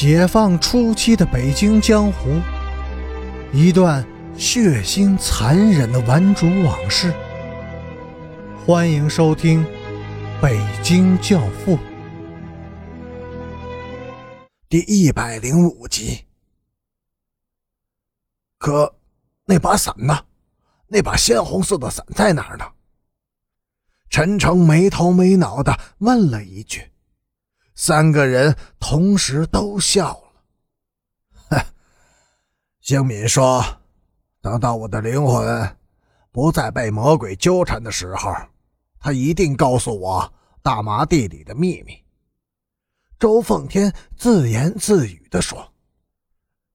解放初期的北京江湖，一段血腥残忍的顽主往事。欢迎收听《北京教父》第一百零五集。可，那把伞呢？那把鲜红色的伞在哪儿呢？陈诚没头没脑的问了一句。三个人同时都笑了。哼，兴敏说：“等到我的灵魂不再被魔鬼纠缠的时候，他一定告诉我大麻地里的秘密。”周凤天自言自语地说：“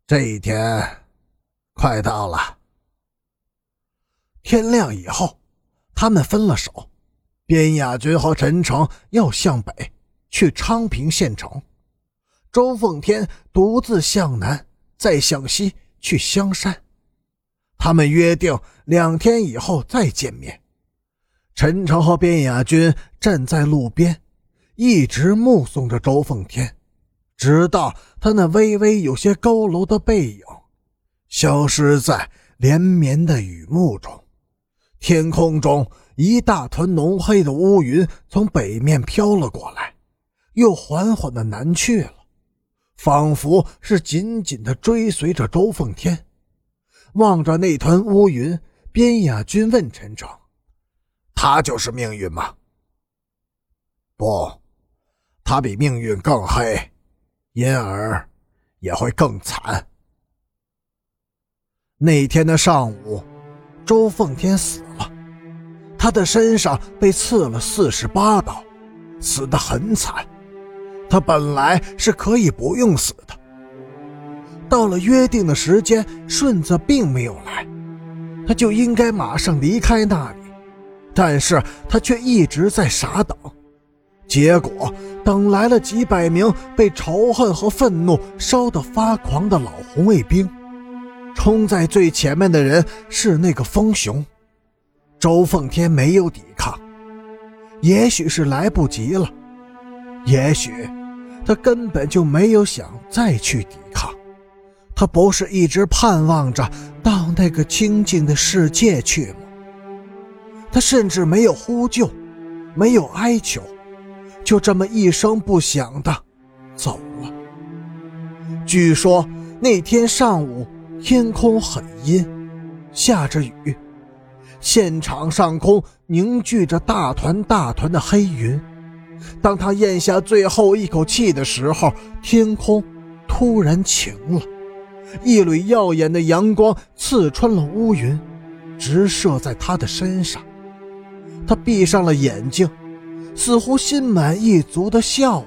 这一天快到了。”天亮以后，他们分了手，边亚军和陈诚要向北。去昌平县城，周凤天独自向南，再向西去香山。他们约定两天以后再见面。陈诚和边雅君站在路边，一直目送着周凤天，直到他那微微有些佝偻的背影消失在连绵的雨幕中。天空中一大团浓黑的乌云从北面飘了过来。又缓缓的南去了，仿佛是紧紧的追随着周凤天。望着那团乌云，边雅君问陈诚：“他就是命运吗？”“不，他比命运更黑，因而也会更惨。”那天的上午，周凤天死了，他的身上被刺了四十八刀，死得很惨。他本来是可以不用死的。到了约定的时间，顺子并没有来，他就应该马上离开那里，但是他却一直在傻等。结果等来了几百名被仇恨和愤怒烧得发狂的老红卫兵，冲在最前面的人是那个风熊。周凤天没有抵抗，也许是来不及了，也许。他根本就没有想再去抵抗，他不是一直盼望着到那个清静的世界去吗？他甚至没有呼救，没有哀求，就这么一声不响的走了。据说那天上午天空很阴，下着雨，现场上空凝聚着大团大团的黑云。当他咽下最后一口气的时候，天空突然晴了，一缕耀眼的阳光刺穿了乌云，直射在他的身上。他闭上了眼睛，似乎心满意足地笑了。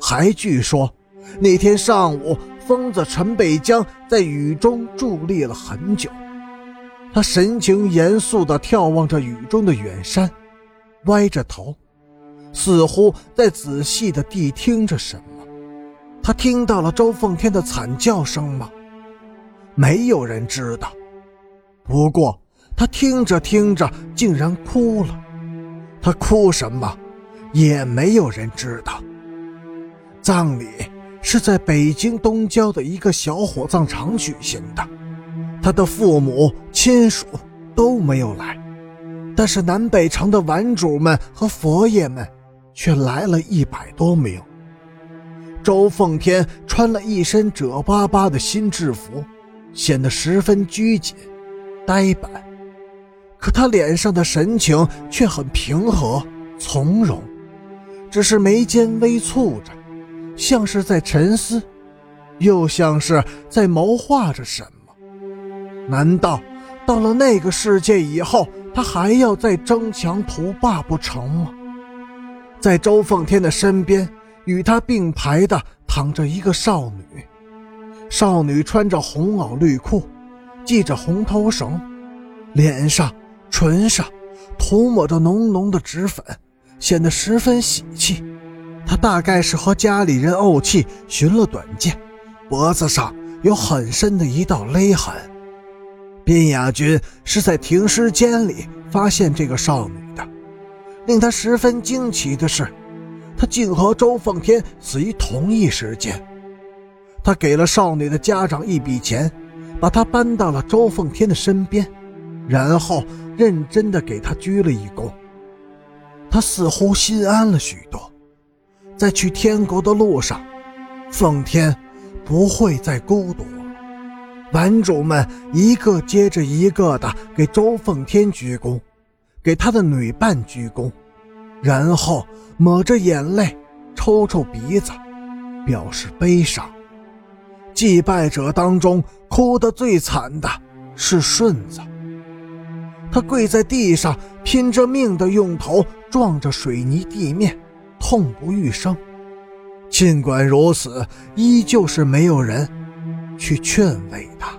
还据说，那天上午，疯子陈北江在雨中伫立了很久，他神情严肃地眺望着雨中的远山，歪着头。似乎在仔细的谛听着什么，他听到了周凤天的惨叫声吗？没有人知道。不过他听着听着竟然哭了，他哭什么，也没有人知道。葬礼是在北京东郊的一个小火葬场举行的，他的父母亲属都没有来，但是南北城的玩主们和佛爷们。却来了一百多名。周凤天穿了一身褶巴巴的新制服，显得十分拘谨、呆板，可他脸上的神情却很平和从容，只是眉间微蹙着，像是在沉思，又像是在谋划着什么。难道到了那个世界以后，他还要再争强图霸不成吗？在周凤天的身边，与他并排的躺着一个少女。少女穿着红袄绿裤，系着红头绳，脸上、唇上涂抹着浓浓的脂粉，显得十分喜气。她大概是和家里人怄气，寻了短见，脖子上有很深的一道勒痕。边雅君是在停尸间里发现这个少女的。令他十分惊奇的是，他竟和周凤天死于同一时间，他给了少女的家长一笔钱，把她搬到了周凤天的身边，然后认真的给她鞠了一躬。他似乎心安了许多，在去天国的路上，奉天不会再孤独了。玩主们一个接着一个的给周奉天鞠躬，给他的女伴鞠躬，然后抹着眼泪，抽抽鼻子，表示悲伤。祭拜者当中，哭得最惨的是顺子。他跪在地上，拼着命的用头撞着水泥地面，痛不欲生。尽管如此，依旧是没有人去劝慰他。